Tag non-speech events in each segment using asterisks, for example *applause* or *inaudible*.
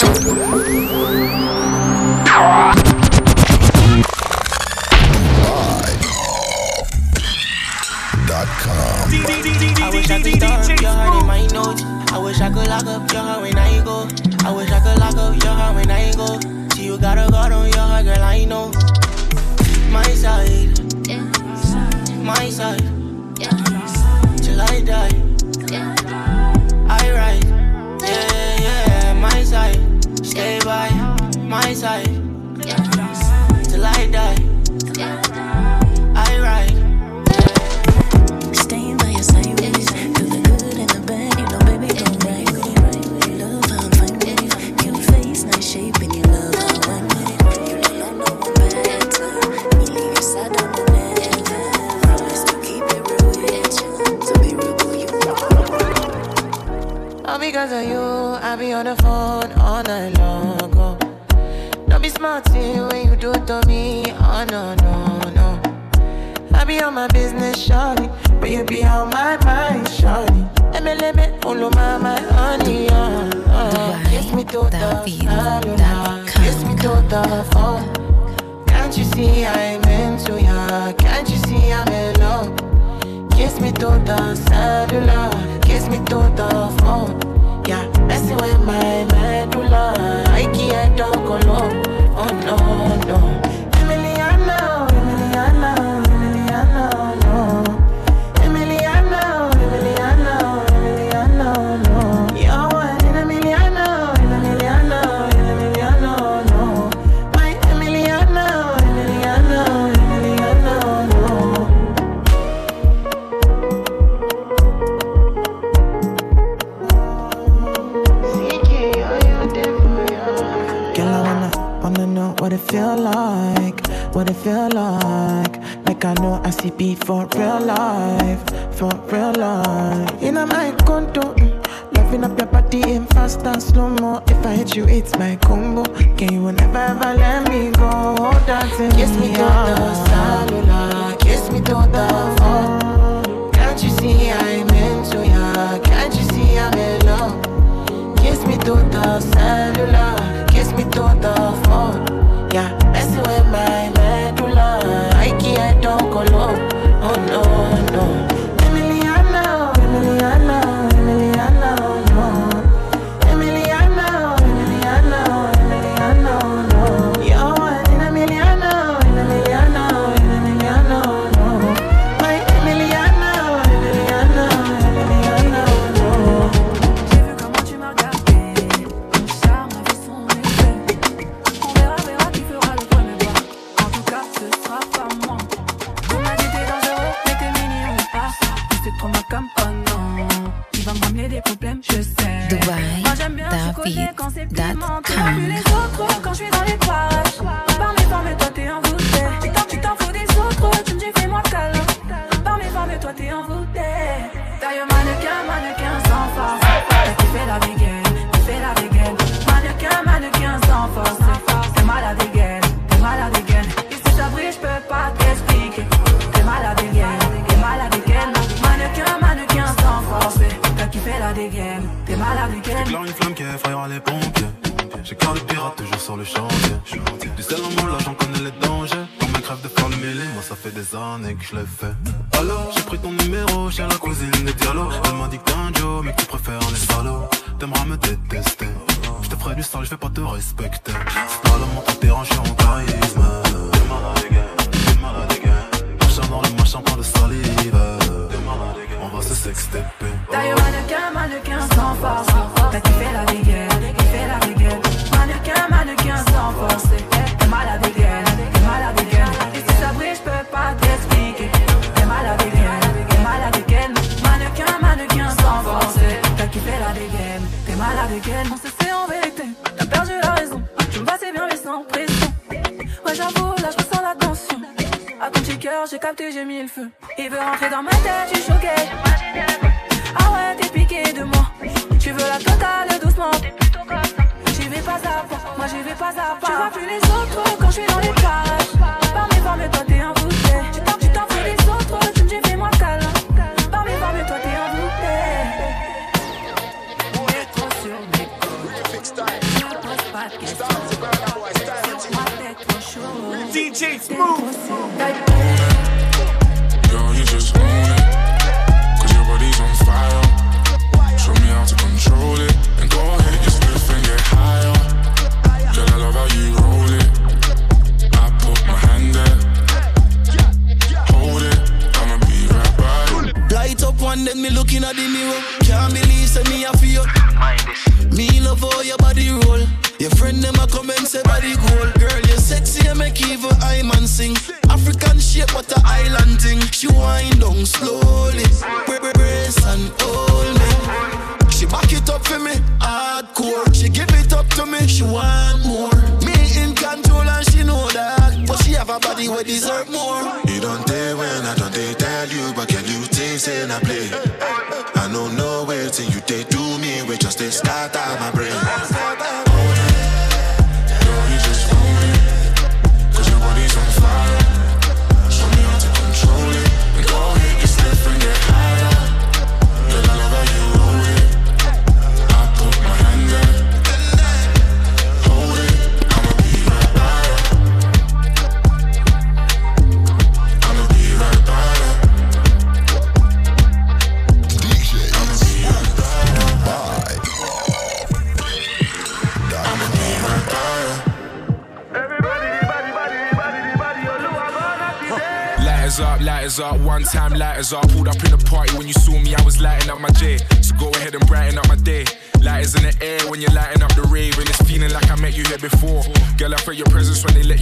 I wish I could stop your heart in my notes. I wish I could lock up your heart when I go. I wish I could lock up your heart when I go. See you got a guard on your heart, girl, I know. My side, my side, keep it real with you. To be real with you. All because of you, I be on the phone all night long. Be smart when you do it to me. Oh no, no, no. I be on my business, shawty. But you be on my mind, shawty. MLM, follow my, my honey, uh, uh. Kiss me to the cellular, kiss me to the phone. Can't you see I'm into ya? Can't you see I'm in love? Kiss me to the cellular, kiss me to the phone. Yeah, messing with my medulla. I can't talk alone. Oh no, no. J'éclaire une flamme qui effrayera les pompiers. J'ai cœur de pirate toujours sur le chantier. Du sel en là j'en connais les dangers. Quand mes crèves de faire le mêlé, moi ça fait des années que je l'ai fait. Alors j'ai pris ton numéro chez la cousine des dialogues. Elle m'a dit que t'es mais tu préfères les salauds. T'aimeras me détester. Je te ferai du sale, je vais pas te respecter. C'est pas suis en capté, j'ai mis le feu. Il veut rentrer dans ma tête, tu choqué. Ah ouais, t'es piqué de moi. Tu veux la totale doucement. J'y vais pas à pas, moi j'y vais pas à pas. Tu vois plus les autres quand je suis dans les cages. Par mes formes, toi t'es un bouteille. Tu t'en, tu t'en les autres, tu me dis fais-moi câlin. Par mes toi t'es un bouteille. Pour trop sur mes pose pas de questions. DJ Smooth.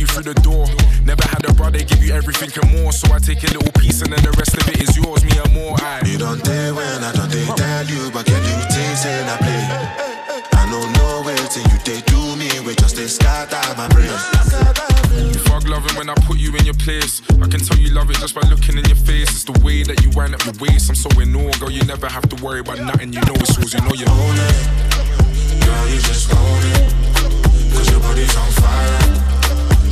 You through the door. Never had a brother give you everything and more, so I take a little piece and then the rest of it is yours, me and more. Aye. You don't dare when I don't dare tell you, but can you things in a play? I know no way till you they do me, we just they start out my brain. You fuck loving when I put you in your place. I can tell you love it just by looking in your face. It's the way that you wind up your waist. I'm so in awe, girl. You never have to worry about nothing. You know it's yours. You know you own it. Girl, you just own it. Cause your body's on fire.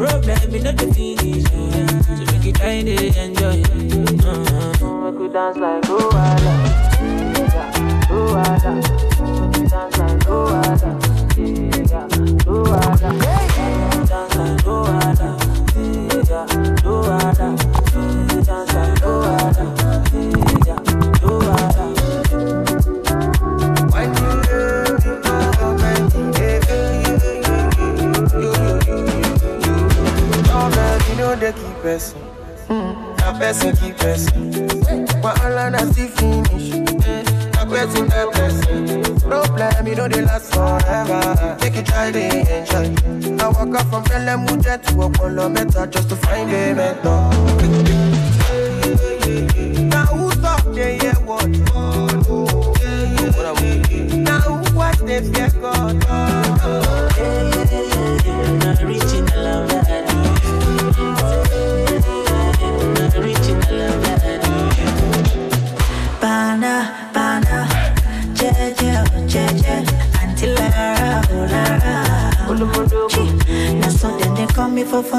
Problem in all the finish. Eh. So make you try to enjoy. Uh-huh. You dance like Luala. Yeah, Luala. Make you dance like Luala. Yeah, Luala. Dance they keep person. Mm. A person keep person. Wahala na still finish. Mm. A person a person. Problem, you know they last forever. Take you try to enjoy. I walk up from Pelham Mujer to Apollo Meta just to find a mentor.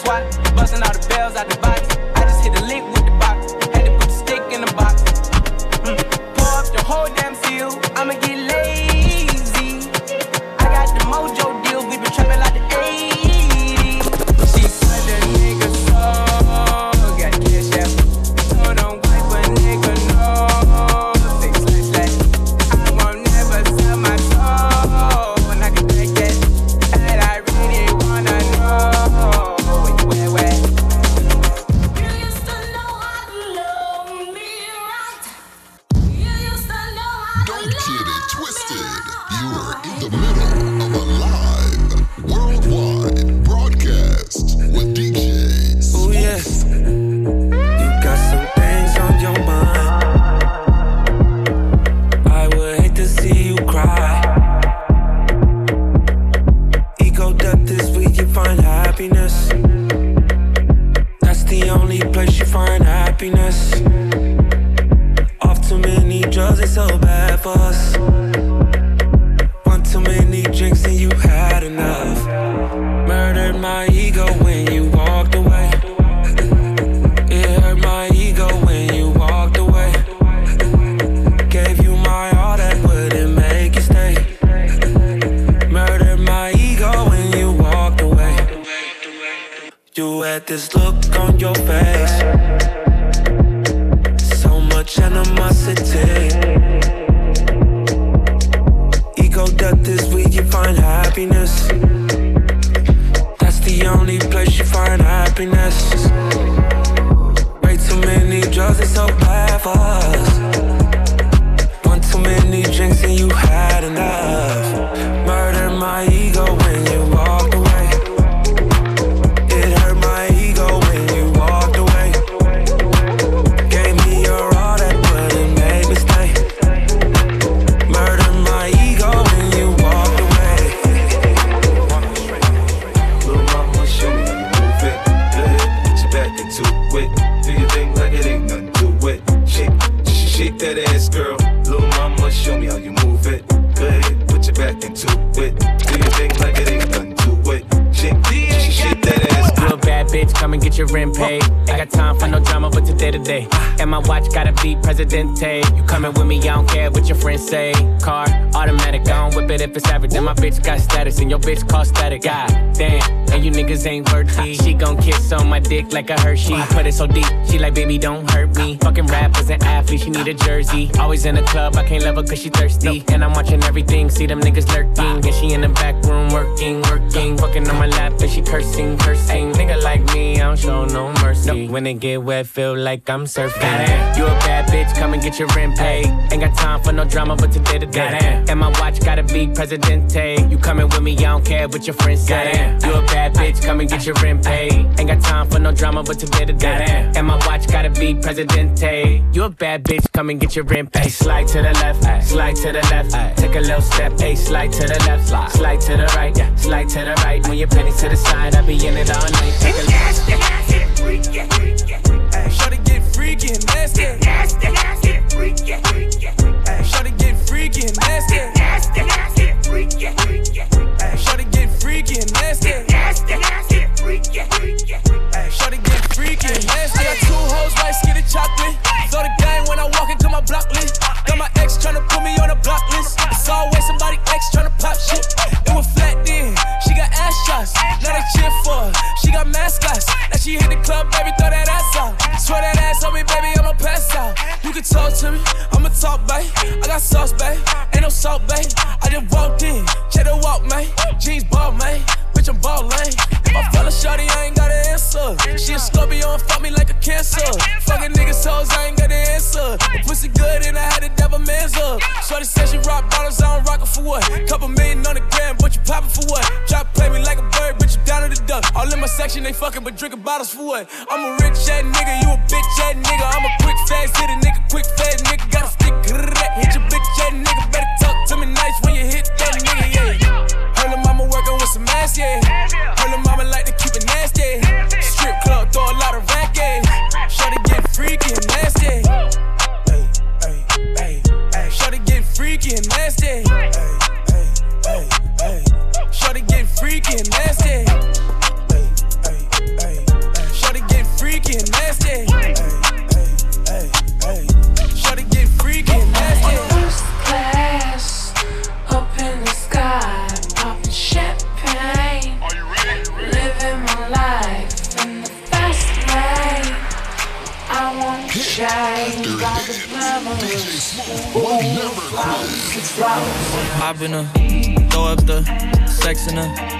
SWAT. Busting all the bells out the box. Happiness. Bitch call on my dick like a Hershey. Put it so deep, she like, baby, don't hurt me. Fucking rappers and athletes, she need a jersey. Always in the club, I can't love her cause she thirsty. And I'm watching everything, see them niggas lurking. And she in the back room working, working. Fucking on my lap, and she cursing, cursing. Nigga like me, I don't show no mercy. When it get wet, feel like I'm surfing. You a bad bitch, come and get your rent paid. Ain't got time for no drama, but today to day. And my watch gotta be Presidente. You coming with me, I don't care what your friends say. You a bad bitch, come and get your rent paid. Ain't got time for no drama, but today to day. And my watch gotta be Presidente. You a bad bitch, come and get your rent paid. Slide to the left, slide to the left. Take a little step, hey, slide to the left, slide, slide to the right, slide to the right. When you're penny to the side, I be in it all night. Take a Shorty get freaky and nasty. Nasty, nasty, freaky, freaky. Shorty get freaky and nasty. Nasty, nasty, freaky, freaky. Get and nasty. Nasty, nasty, freaky, freaky. Shorty get freaky and nasty. I got two hoes, white skinny chocolate. Throw the game when I walk into my block list. Got my ex tryna put me on a block list. It's always somebody ex tryna pop shit. It was flat then. She got ass shots. Now they cheer for her. She got mascots. Now she hit the club, baby, throw that ass out. Swear that ass on me, baby, I'ma pass out. You can talk to me, babe. I got sauce, babe. Ain't no salt, babe. I just walked in, check the walk, man. Jeans ball, man. Bitch, I'm ballin'. If I fell a shorty, I ain't got answer. She a Scorpio and fuck me like a cancer. Fucking niggas hoes, I ain't got the answer. The pussy good and I had to devil man's up. Shorty said she rock bottles, I don't rock it for what? Couple million on the gram, but you poppin' for what? Drop play me like a bird, but you down to the duck. All in my section, they fucking, but drinking bottles for what? I'm a rich ass nigga, you a bitch ass nigga. I'm a quick fast hitter, nigga, quick fast nigga. Got a stick, hit your bitch ass nigga. Better talk to me nice when you hit that nigga, yeah. The mama working with some ass, yeah. The mama like to keep it nasty. Club, throw a lot of racket. Eh. Shorty get freaky and nasty. Ay, ay, ay, ay. Shorty get freaky and nasty. Ay, ay, ay, ay. Shorty get freaky and nasty. Ay, ay, ay, ay. Shorty get freaky and nasty. Ay, I've been a throw up the sex in her.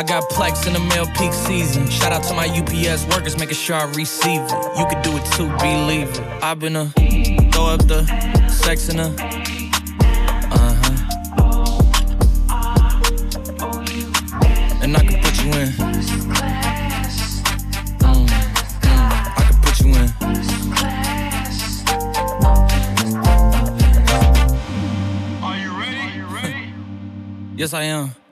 I got plex in the mail peak season. Shout out to my UPS workers, making sure I receive it. You could do it too, believe it. I've been a throw up the sex in a. Huh. And I can put you in. Mm. I can put you in. Are you ready? Yes, I am.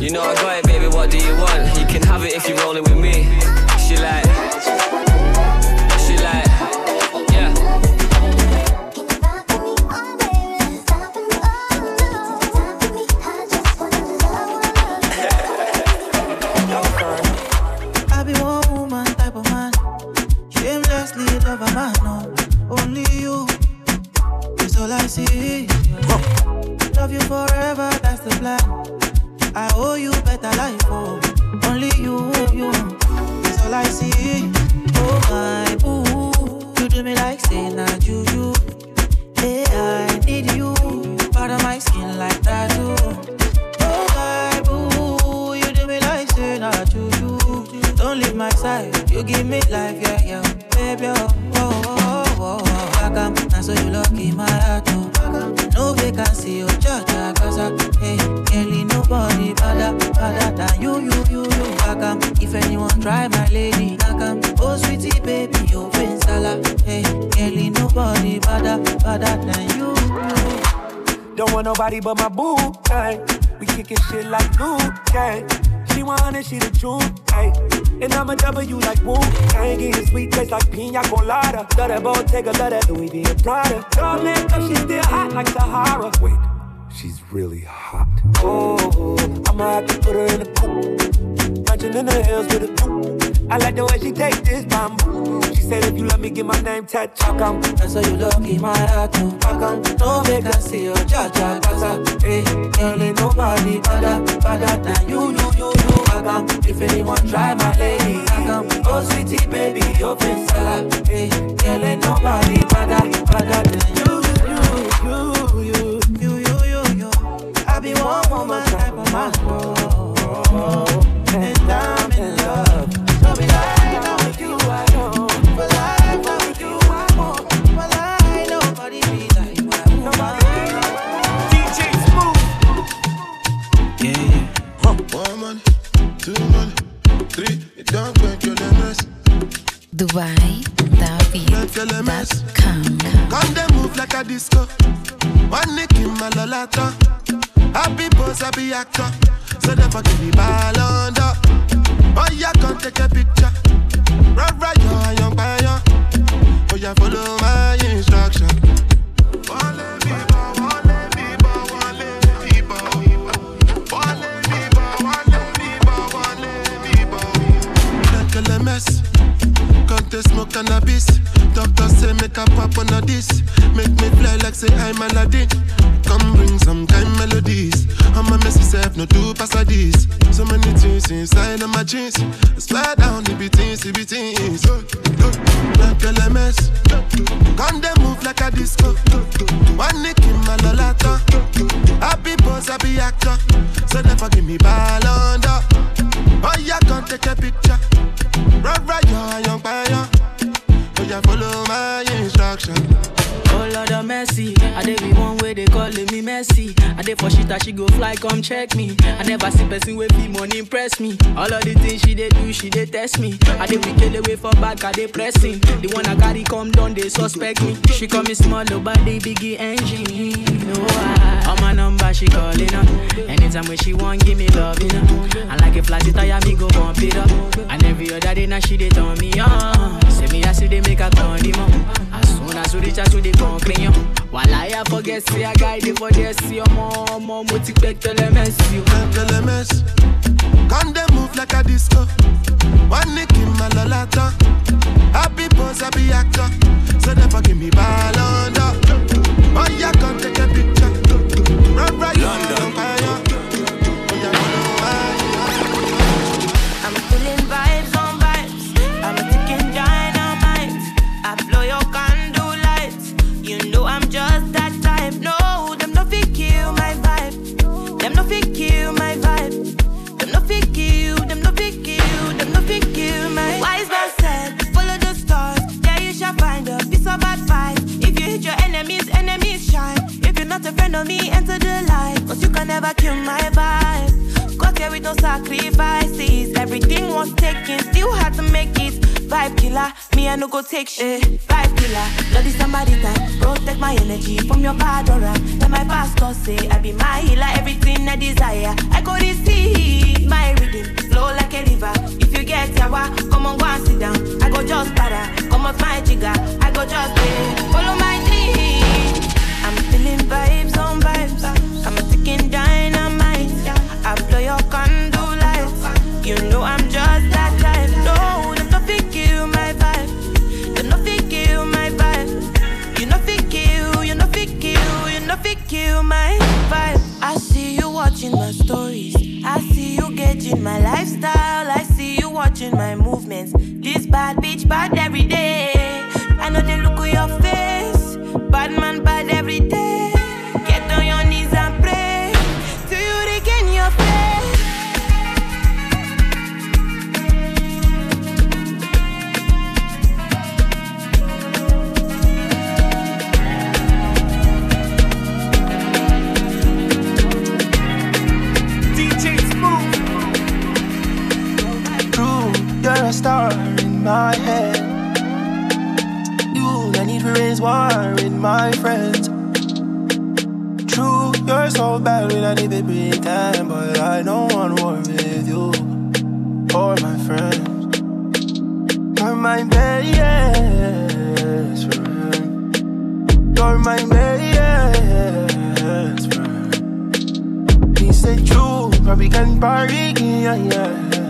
you know I got it, baby. What do you want? You can have it if you're rolling with me. She like, she like, yeah. *laughs* I be one woman type of man. Shamelessly love a man, no. Only you. It's all I see. Love you forever, that's the plan. I owe you better life, oh. Only you, you. It's all I see. Oh my boo. You do me like say na juju. Hey, I need you. Part of my skin like tattoo. Oh my boo. You do me like say na juju. Don't leave my side. You give me life, yeah, yeah. Baby, oh, oh, oh, oh, oh. Back am, now so you lucky my if anyone try my lady, back am, oh sweetie baby, you win sala. Hey, girlie, nobody better, better than you. Don't want nobody but my boo, hey. We kicking shit like glue, okay. She want it, she the truth, hey. And I'm a W like woo, I ain't getting sweet taste like pina colada. Love that Bottega, love that Louis V and Prada. Darling, up, she still hot like Sahara. Wait, she's really hot. Oh, I'ma have to put her in a coupe. Punching in the hills with a coupe. I like the way she take this bamboo. She said if you let me get my name tattooed, how come? That's how you lucky my heart too. How come? No vacancy, you judge, cause I, hey, girl, ain't nobody better, better than you, you, you, you. How come? If anyone try my lady, how come? Oh, sweetie, baby, you're been salad. Hey, girl, ain't nobody better, better than you, you, you, you, I be one woman type of man, and I'm in love. So be like, I'm with you, I know. For life, I'm with you, I want. For life, nobody be like my woman. DJ Smooth. Yeah, yeah. Huh. One money, two money, three. It don't break your limits. Dubai, David, Come, come, they move like a disco. One nick in my lolata. Happy boss, happy actor. So never give me ball under. Oh, yeah, come take a picture. Right, right, yo, young buyer. Oh, yeah, follow back, I pressing. The one I got, carry come down, they suspect me. She call me small, the biggie engine. No, I, on my number she calling up. Anytime when she want, give me love, you know. And like a flat tire, me go bump it up. And every other day now she dey turn me on. Say me I see they make a turn on. As soon as we reach out to the concrete, while I forget, say I guide it for this, see your mom, mom, what you expect, tell a star in my head. You, I need to raise war in my friends. True, you're so bad to break time, but I don't want war with you or my friends. You're my best friend. You're my best friend. He said true, probably can party, yeah, yeah.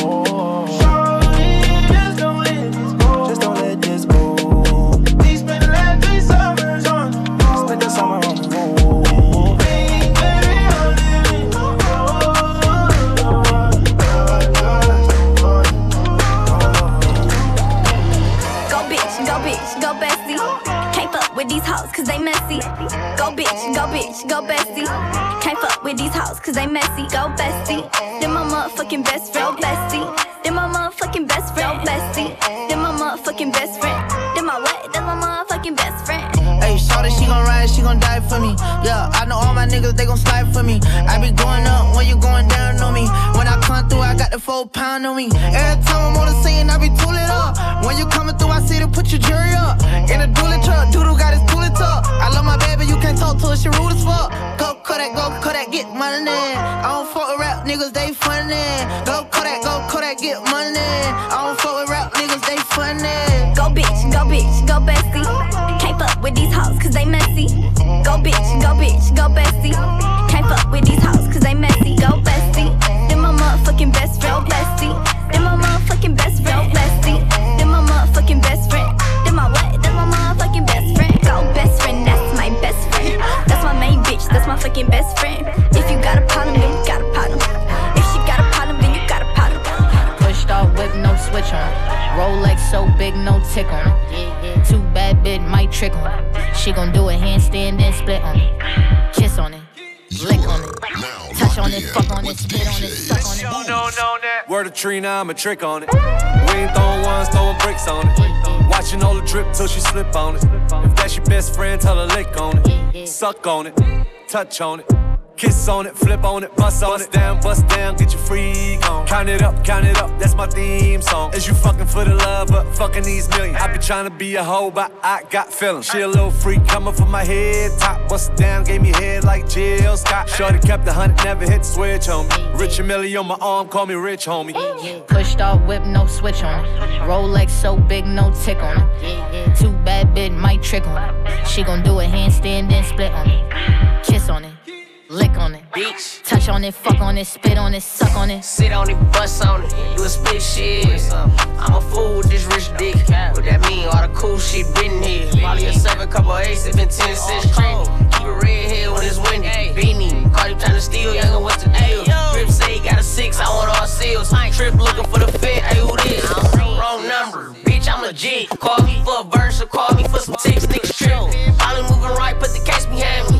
These hoes cause they messy. Go bitch, go bitch, go bestie. Can't fuck with these hoes cause they messy. Go bestie. Then my motherfucking best friend, bestie. Then my motherfucking best friend, bestie. Then my motherfucking best friend. Then my what? Then my motherfucking best friend. Hey, shawty, she gon' ride, she gon' die for me. Yeah, I know all my niggas, they gon' slide for me. I be going up when you going down on me. When I come through, I got the full pound on me. Every time I'm on the scene, I be tooling up. When you coming through, I see to put your jury up. In a dually truck, get money. I don't fuck with rap niggas, they funny. Go Kodak, go Kodak, get money. I don't fuck with rap niggas, they funny. Go bitch, go bitch, go bestie. Can't fuck with these hoes cause they messy. Go bitch, go bitch, go bestie. Rolex so big, no tick on it. Too bad, bit might trick on it. She gon' do a handstand, then split on it. Kiss on it, lick on it, touch on it, fuck on it, spit on it, suck on it. No, no, that. Word of Trina, I'm a trick on it. We ain't throwing ones, throwing bricks on it. Watching all the drip till she slip on it. If that's your best friend, tell her lick on it. Suck on it, touch on it. Kiss on it, flip on it, bust on it. Down, bust down, get your freak on. Count it up, count it up, that's my theme song. Is you fucking for the love, but fucking these millions. I be trying to be a hoe, but I got feelings. She a little freak coming from my head top. Bust down, gave me head like Jill Scott. Shorty kept the hunt, never hit the switch on me. Rich and Millie on my arm, call me rich homie. Pushed off whip, no switch on it. Rolex so big, no tick on it. Too bad, bit might trick on it. She gon' do a handstand, then split on it. Kiss on it, lick on it, Bitch. touch on it, fuck on it, spit on it, suck on it. Sit on it, bust on it, do a split shit. I'm a fool with this rich dick. What that mean? All the cool shit been here. Molly a seven, couple eights, it been ten cents trendy. Keep it red here when it's windy. Beanie, Cardi trying to steal, young what's the deal? Rip say he got a six, I want all seals. Trip looking for the fit, hey who this? Wrong number, bitch, I'm legit. Call me for a verse or call me for some ticks, niggas trip. Molly moving right, put the case behind me.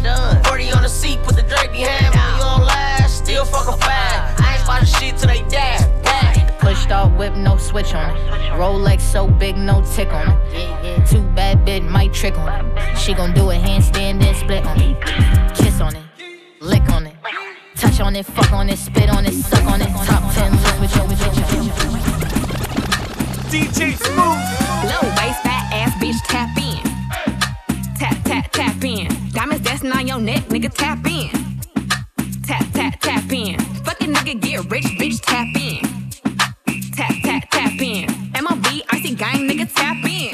Last, still fucking fine. I ain't spotting shit till they die. die. Pushed off whip, no switch on it. Rolex so big, no tick on it. Too bad, bit might trick on it. She gon' do a handstand, then split on it. Kiss on it, lick on it, touch on it, fuck on it, spit on it, suck on it. Top 10 list with your bitch. DJ Smooth. Low waist, fat ass bitch, tap in. Tap, tap, tap in. Diamonds dancing on your neck, nigga, tap in. Tap, tap, in. Fucking nigga, get rich, bitch, tap in. Tap, tap, tap in. MOB, icy gang, nigga, tap in.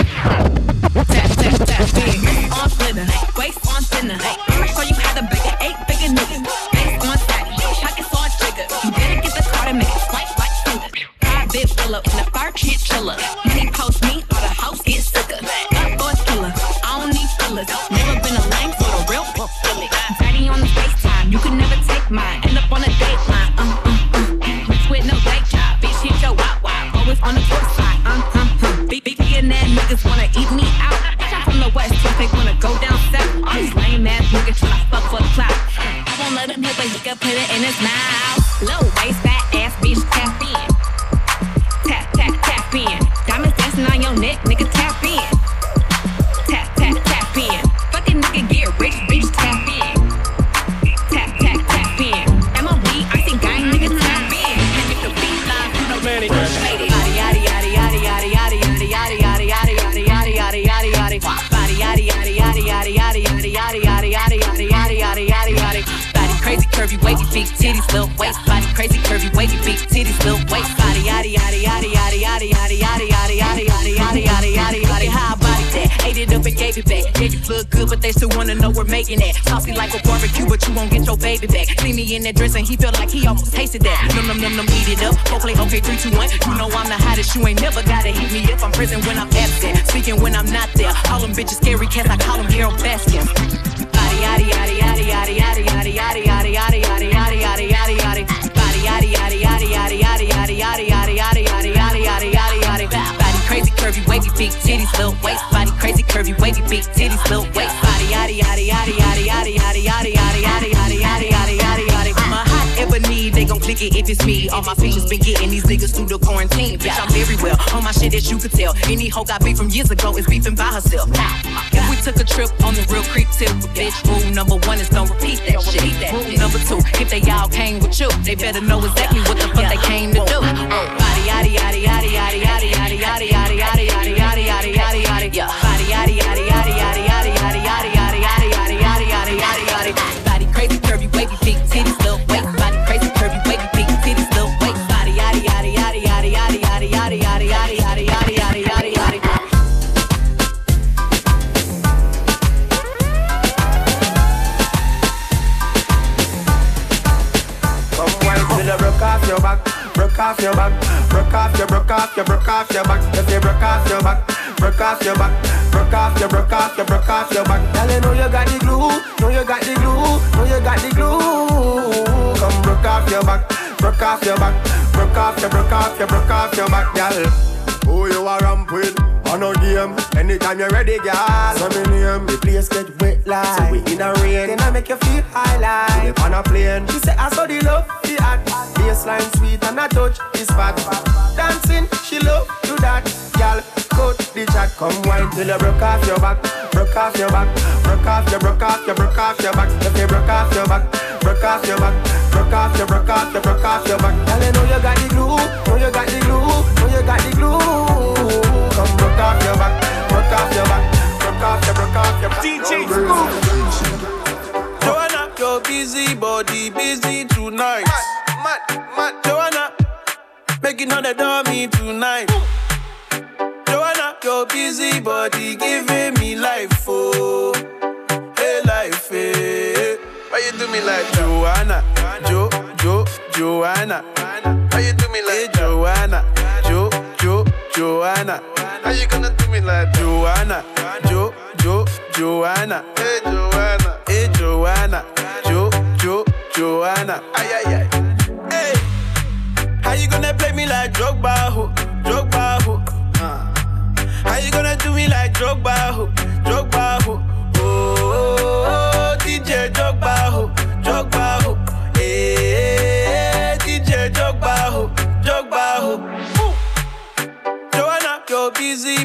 Tap, tap, tap in. On flitter, waist on thinner. I'ma show you how to bake it, eight bigger niggas. Face on fatty, pockets on trigger. You better get the card and make it swipe like Tinder. Five bit filler, in the fire shit chiller. In his mouth. Baby back. See me in that dress and he felt like he almost tasted that. Num num num num, eat it up. Go play okay, three, two, one. You know I'm the hottest. You ain't never gotta hit me up. I'm present when I'm absent, speaking when I'm not there. All them bitches scary cats, I call them Carole Baskin. Body yaddy yaddy yaddy yaddy yaddy yaddy yaddy yaddy yaddy yaddy yaddy yaddy yaddy yaddy. Body yaddy yaddy yaddy yaddy yaddy yaddy yaddy yaddy yaddy yaddy yaddy yaddy yaddy yaddy. Body crazy curvy wavy big titties little waist. Body crazy curvy wavy big titties little waist. Body yaddy yaddy yaddy yaddy click it if it's me. All my features been getting these niggas through the quarantine. Bitch, I'm very well on my shit as you could tell. Any hoe got beef from years ago is beefing by herself. If we took a trip on the real creep tip, bitch, rule number one is don't repeat that shit. Rule number two, if they all came with you, they better know exactly what the fuck they came to do. Body yaddy yaddy yaddy yaddy yaddy yaddy yaddy yaddy yaddy yaddy yaddy off your, back. If you broke off your back, broke off your back, broke off your, broke off your, broke off your back. Girl, you know you got the glue, know you got the glue, know you got the glue. Come broke off your back, broke off your back, broke off your, broke off your, broke off your back, girl. On a game, anytime you're ready, girl. So me name, the place get wet like. So we in a rain, then I make you feel high like. Live on a plane, she say I saw the love, the act. Baseline sweet and I touch is fat. Dancing, she love do that, girl. Cut the chat, come wine till you broke off your back, broke off your back, broke off your, broke off your, broke off your back. If you broke off your back, broke off your back, broke off your, broke off your, broke off your back. Girl, you know you got the glue, know you got the glue, know you got the glue. Come broke off your back, broke off your back, broke off your, broke off your back. DJ Smooth. Joanna, your busy body busy tonight. Mad, mad, mad. Joanna, making all the dummy tonight. Joanna, your busy body giving me life, oh, hey life, hey. Why you do me like Joanna, Jo, Jo, Joanna? Why you do me like Joanna, Jo, Jo, Joanna? How you gonna do me like Joanna, Jo, Jo, Joanna? Hey Joanna, hey Joanna, Jo, Jo, Joanna? Ay ay ay. Hey, how you gonna play me like Drogba, ho, Drogba, ho? Uh. How you gonna do me like Drogba, ho,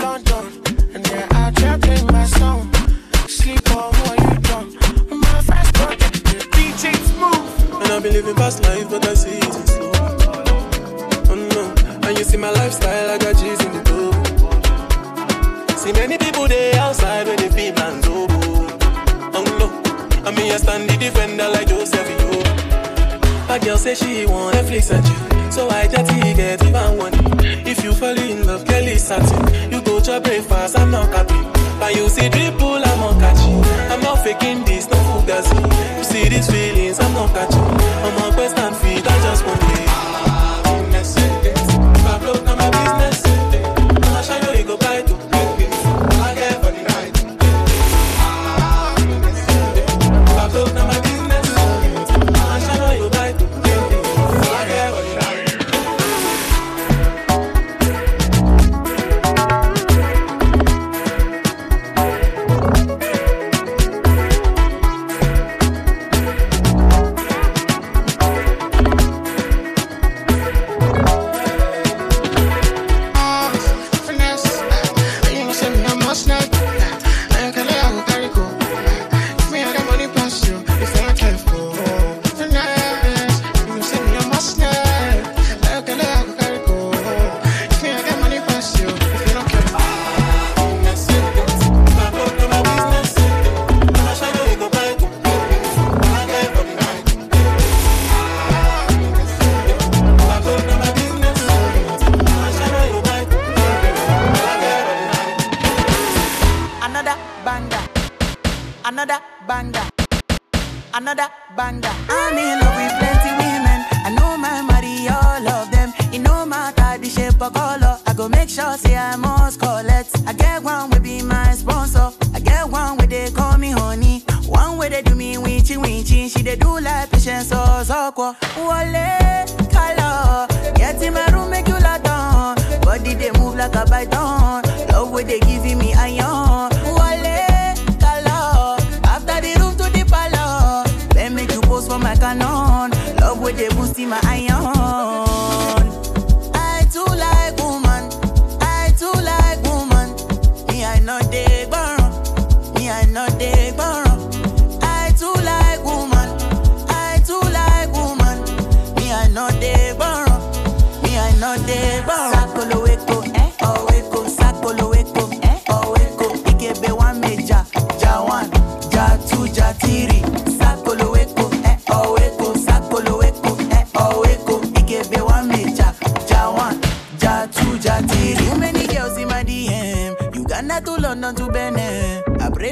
London. And yeah, I tried in my song. Sleep on what you done. My friends don't the DJ smooth. And I've been living past life, but I see it in slow. Oh no. And you see my lifestyle, I got G's in the door. See many people there outside when they feel man's over. Oh no. I mean, I stand the defender like Joseph. Yo. My girl say she want Netflix and chill. So I just get even one. If you fall in love, Kelly's satin you go to breakfast, I'm not capping. But you see dripple, I'm not catching. I'm not faking this, no fugazi. You see these feelings, I'm not catching. I'm on quest and another banger. I'm in love with plenty women. I know my marry all of them. It no matter the shape or color. I go make sure say I must collect. I get one will be my sponsor. I get one where they call me honey. One where they do me winchy winchy. She they do like patience or soko. Wale color. Get in my room make you lot on. Body they move like a python. My iron.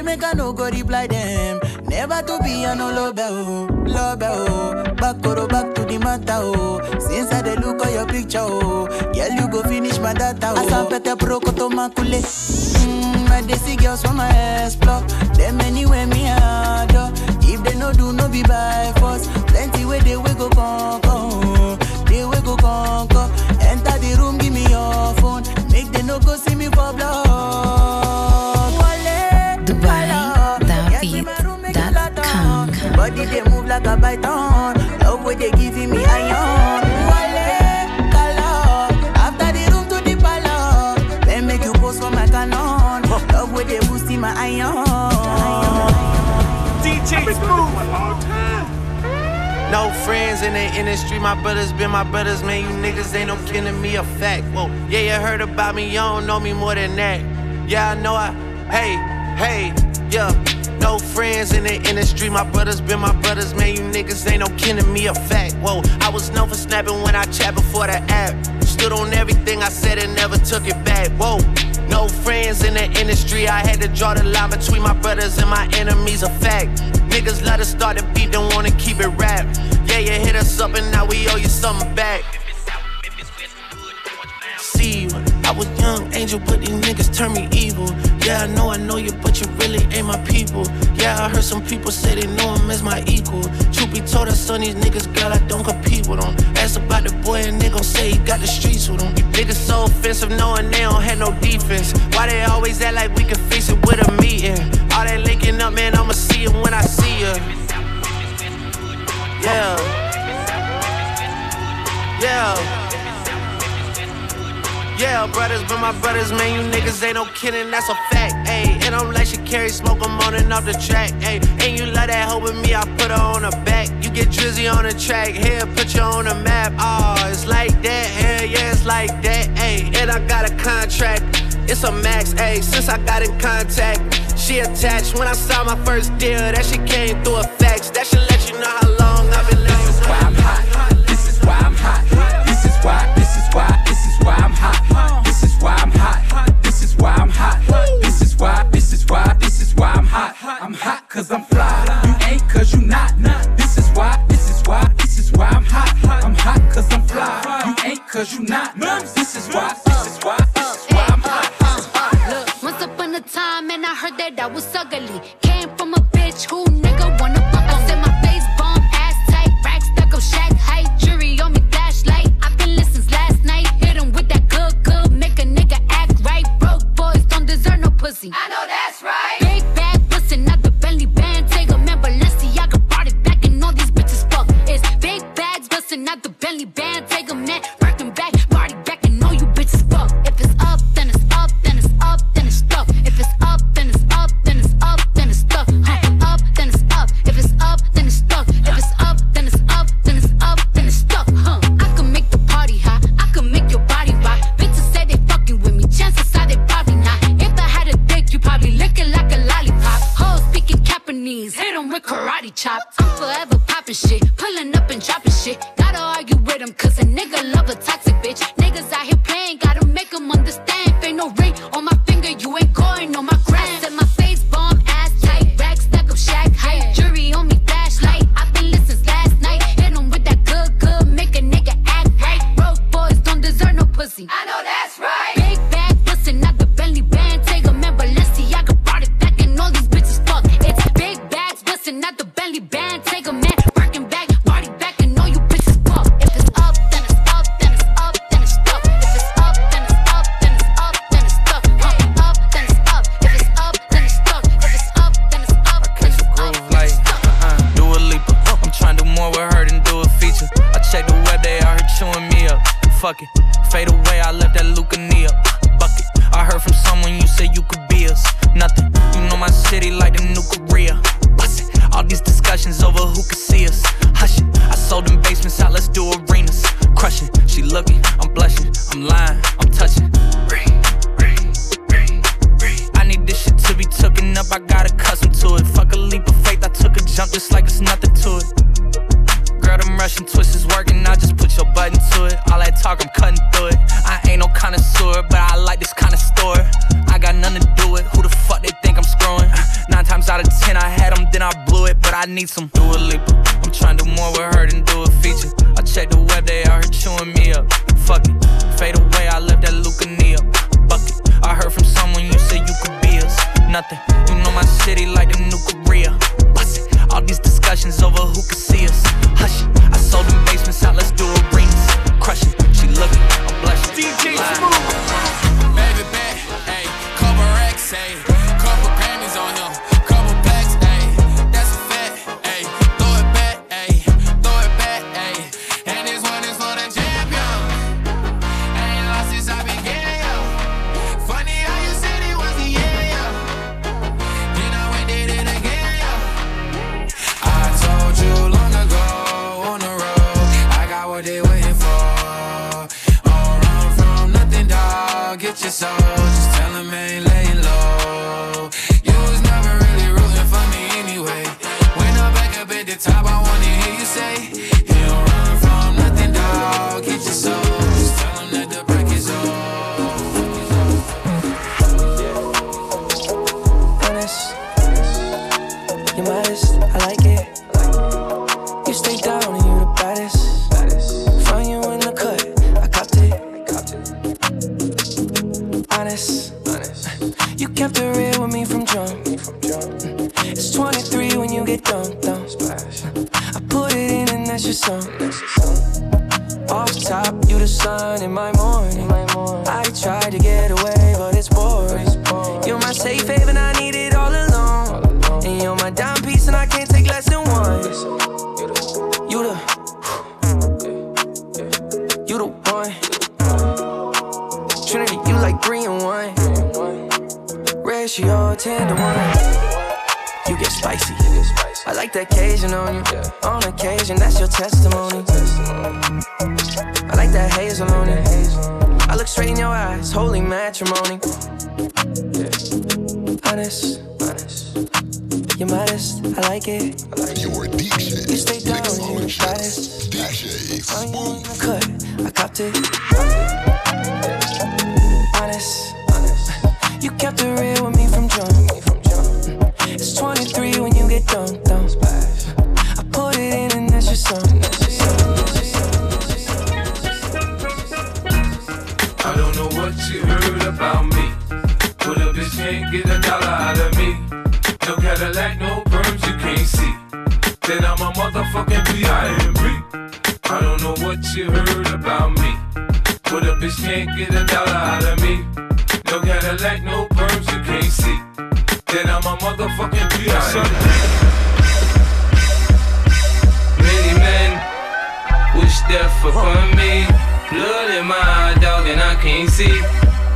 Make I no go reply them. Never to be a no love oh, love oh. Back or back to the matter oh. Since I dey look at your picture oh, girl you go finish my data oh. Asapete proko to makule. Mm, I dey girls from my explore. Them anywhere me adore. If they no do no be by force. Plenty way they we go conquer. Move like python. Love where they giving me iron. Wale, color. After the room to the palace. Then make you post for my canon. Love where they boosting my iron. DJ No friends in the industry, my brothers been my brothers, man. You niggas ain't no kin to me, a fact. Whoa, yeah, you heard about me, you don't know me more than that. Yeah, I know I, hey, hey, yeah. No friends in the industry, my brothers been my brothers, man. You niggas ain't no to me, a fact. Whoa, I was known for snapping when I chat before the app. Stood on everything I said and never took it back. Whoa, no friends in the industry, I had to draw the line between my brothers and my enemies, a fact. Niggas let us start the beat, don't wanna keep it rap. Yeah, you hit us up and now we owe you something back. I was young angel, but these niggas turn me evil. Yeah, I know I know you, but you really ain't my people. Yeah, I heard some people say they know him as my equal. Truth be told, I son these niggas, girl, I don't compete with them. Ask about the boy, and they gon' say he got the streets with him. Niggas so offensive, knowing they don't have no defense. Why they always act like we can fix it with a meeting? All that linking up, man, I'ma see him when I see ya. Yeah. Yeah. Yeah, brothers, but my brothers, man, you niggas ain't no kidding, that's a fact, ayy. And I'm let you carry smoke, I'm on and off the track, ayy. And you love that hoe with me, I put her on her back. You get drizzy on the track, here, put you on the map, oh, it's like that, hell yeah, it's like that, ayy. And I got a contract, it's a max, ayy, since I got in contact. She attached when I saw my first deal, that she came through a fax, that should let you know how long I've been living. This is why I'm hot, this is why I'm hot, this is why, this is why. cause I'm fly. You ain't cause you not. This is why, this is why, this is why I'm hot. I'm hot cause I'm fly. You ain't cause you not. This is why, this is why, this is why I'm hot. Look, once upon a time, and I heard that I was ugly. Honest, honest. You're modest, I like it. You're a DJ. You stay down, you're the baddest. DJ Cut, I copped it. Honest, honest. You kept it real with me from jump. It's 23 when you get done, can't get a dollar out of me. No Cadillac, no perms you can't see. Then I'm a motherfucking B.I.M.B. Many men wish death upon me. Blood in my eye, dog, and I can't see.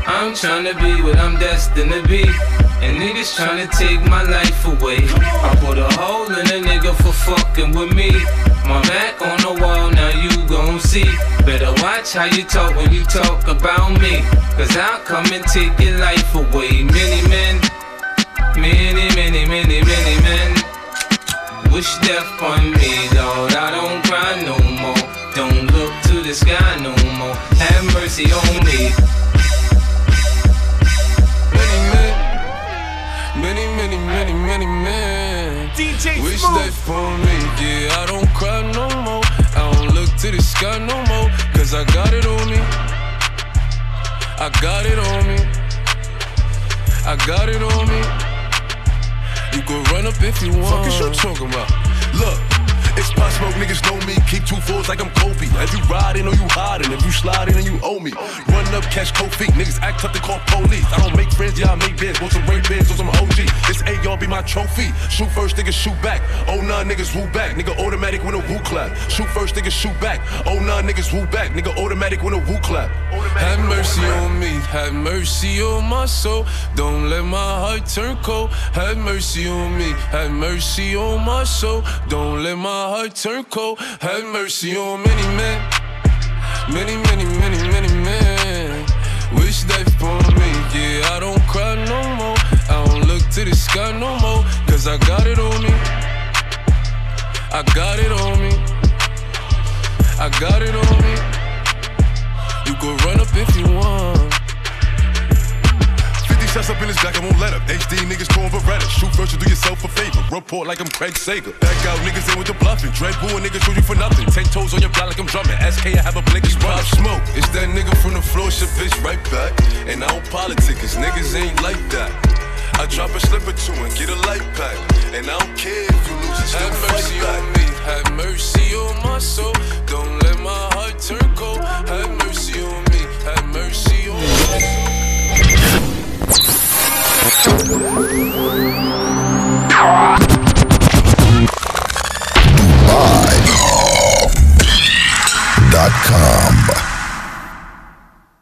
I'm tryna be what I'm destined to be. And niggas tryna take my life away. I put a hole in a nigga for fucking with me. My back on the wall, now you gon' see. Better watch how you talk when you talk about me. Cause I'll come and take your life away. Many men, many, many, many, many men wish death on me, Lord. I don't cry no more. Don't look to the sky no more. Have mercy on me. Wish death on me. Yeah, I don't cry no more. I don't look to the sky no more. Cause I got it on me. I got it on me. I got it on me. You can run up if you want. Fuck is you talking about? Look. It's Pop Smoke, niggas know me. Keep two fours like I'm Kobe. If you riding or you hiding, if you sliding and you owe me. Run up, catch cold feet. Niggas act tough to call police. I don't make friends, yeah, I make bands. Want some rain bands or some OG. This A, y'all be my trophy. Shoot first, niggas shoot back. Oh nine niggas woo back. Nigga automatic when a woo clap. Shoot first, niggas shoot back. Oh nine niggas woo back. Nigga automatic when a woo clap. Have mercy on me, have mercy on my soul. Don't let my heart turn cold. Have mercy on me, have mercy on my soul. Don't let my heart turn cold. Have mercy on many men, many, many, many, many men. Wish death on me, yeah. I don't cry no more. I don't look to the sky no more. Cause I got it on me. I got it on me. I got it on me. You can run up if you want. 50 shots up in his back, I won't let up. HD niggas throwing Beretta. Shoot first, you do yourself a favor. Report like I'm Craig Sager. Back out niggas in with the bluffing. Dread Bull niggas shoot you for nothing. Ten toes on your block like I'm drumming. SK, I have a blink, it's Pop Smoke. It's that nigga from the floor, shit bitch right back. And I don't politic, cause niggas ain't like that. I drop a slip or two and get a light pack. And I don't care if you lose, still Have mercy on me, have mercy on my soul. Don't let my heart turn cold. Live.com.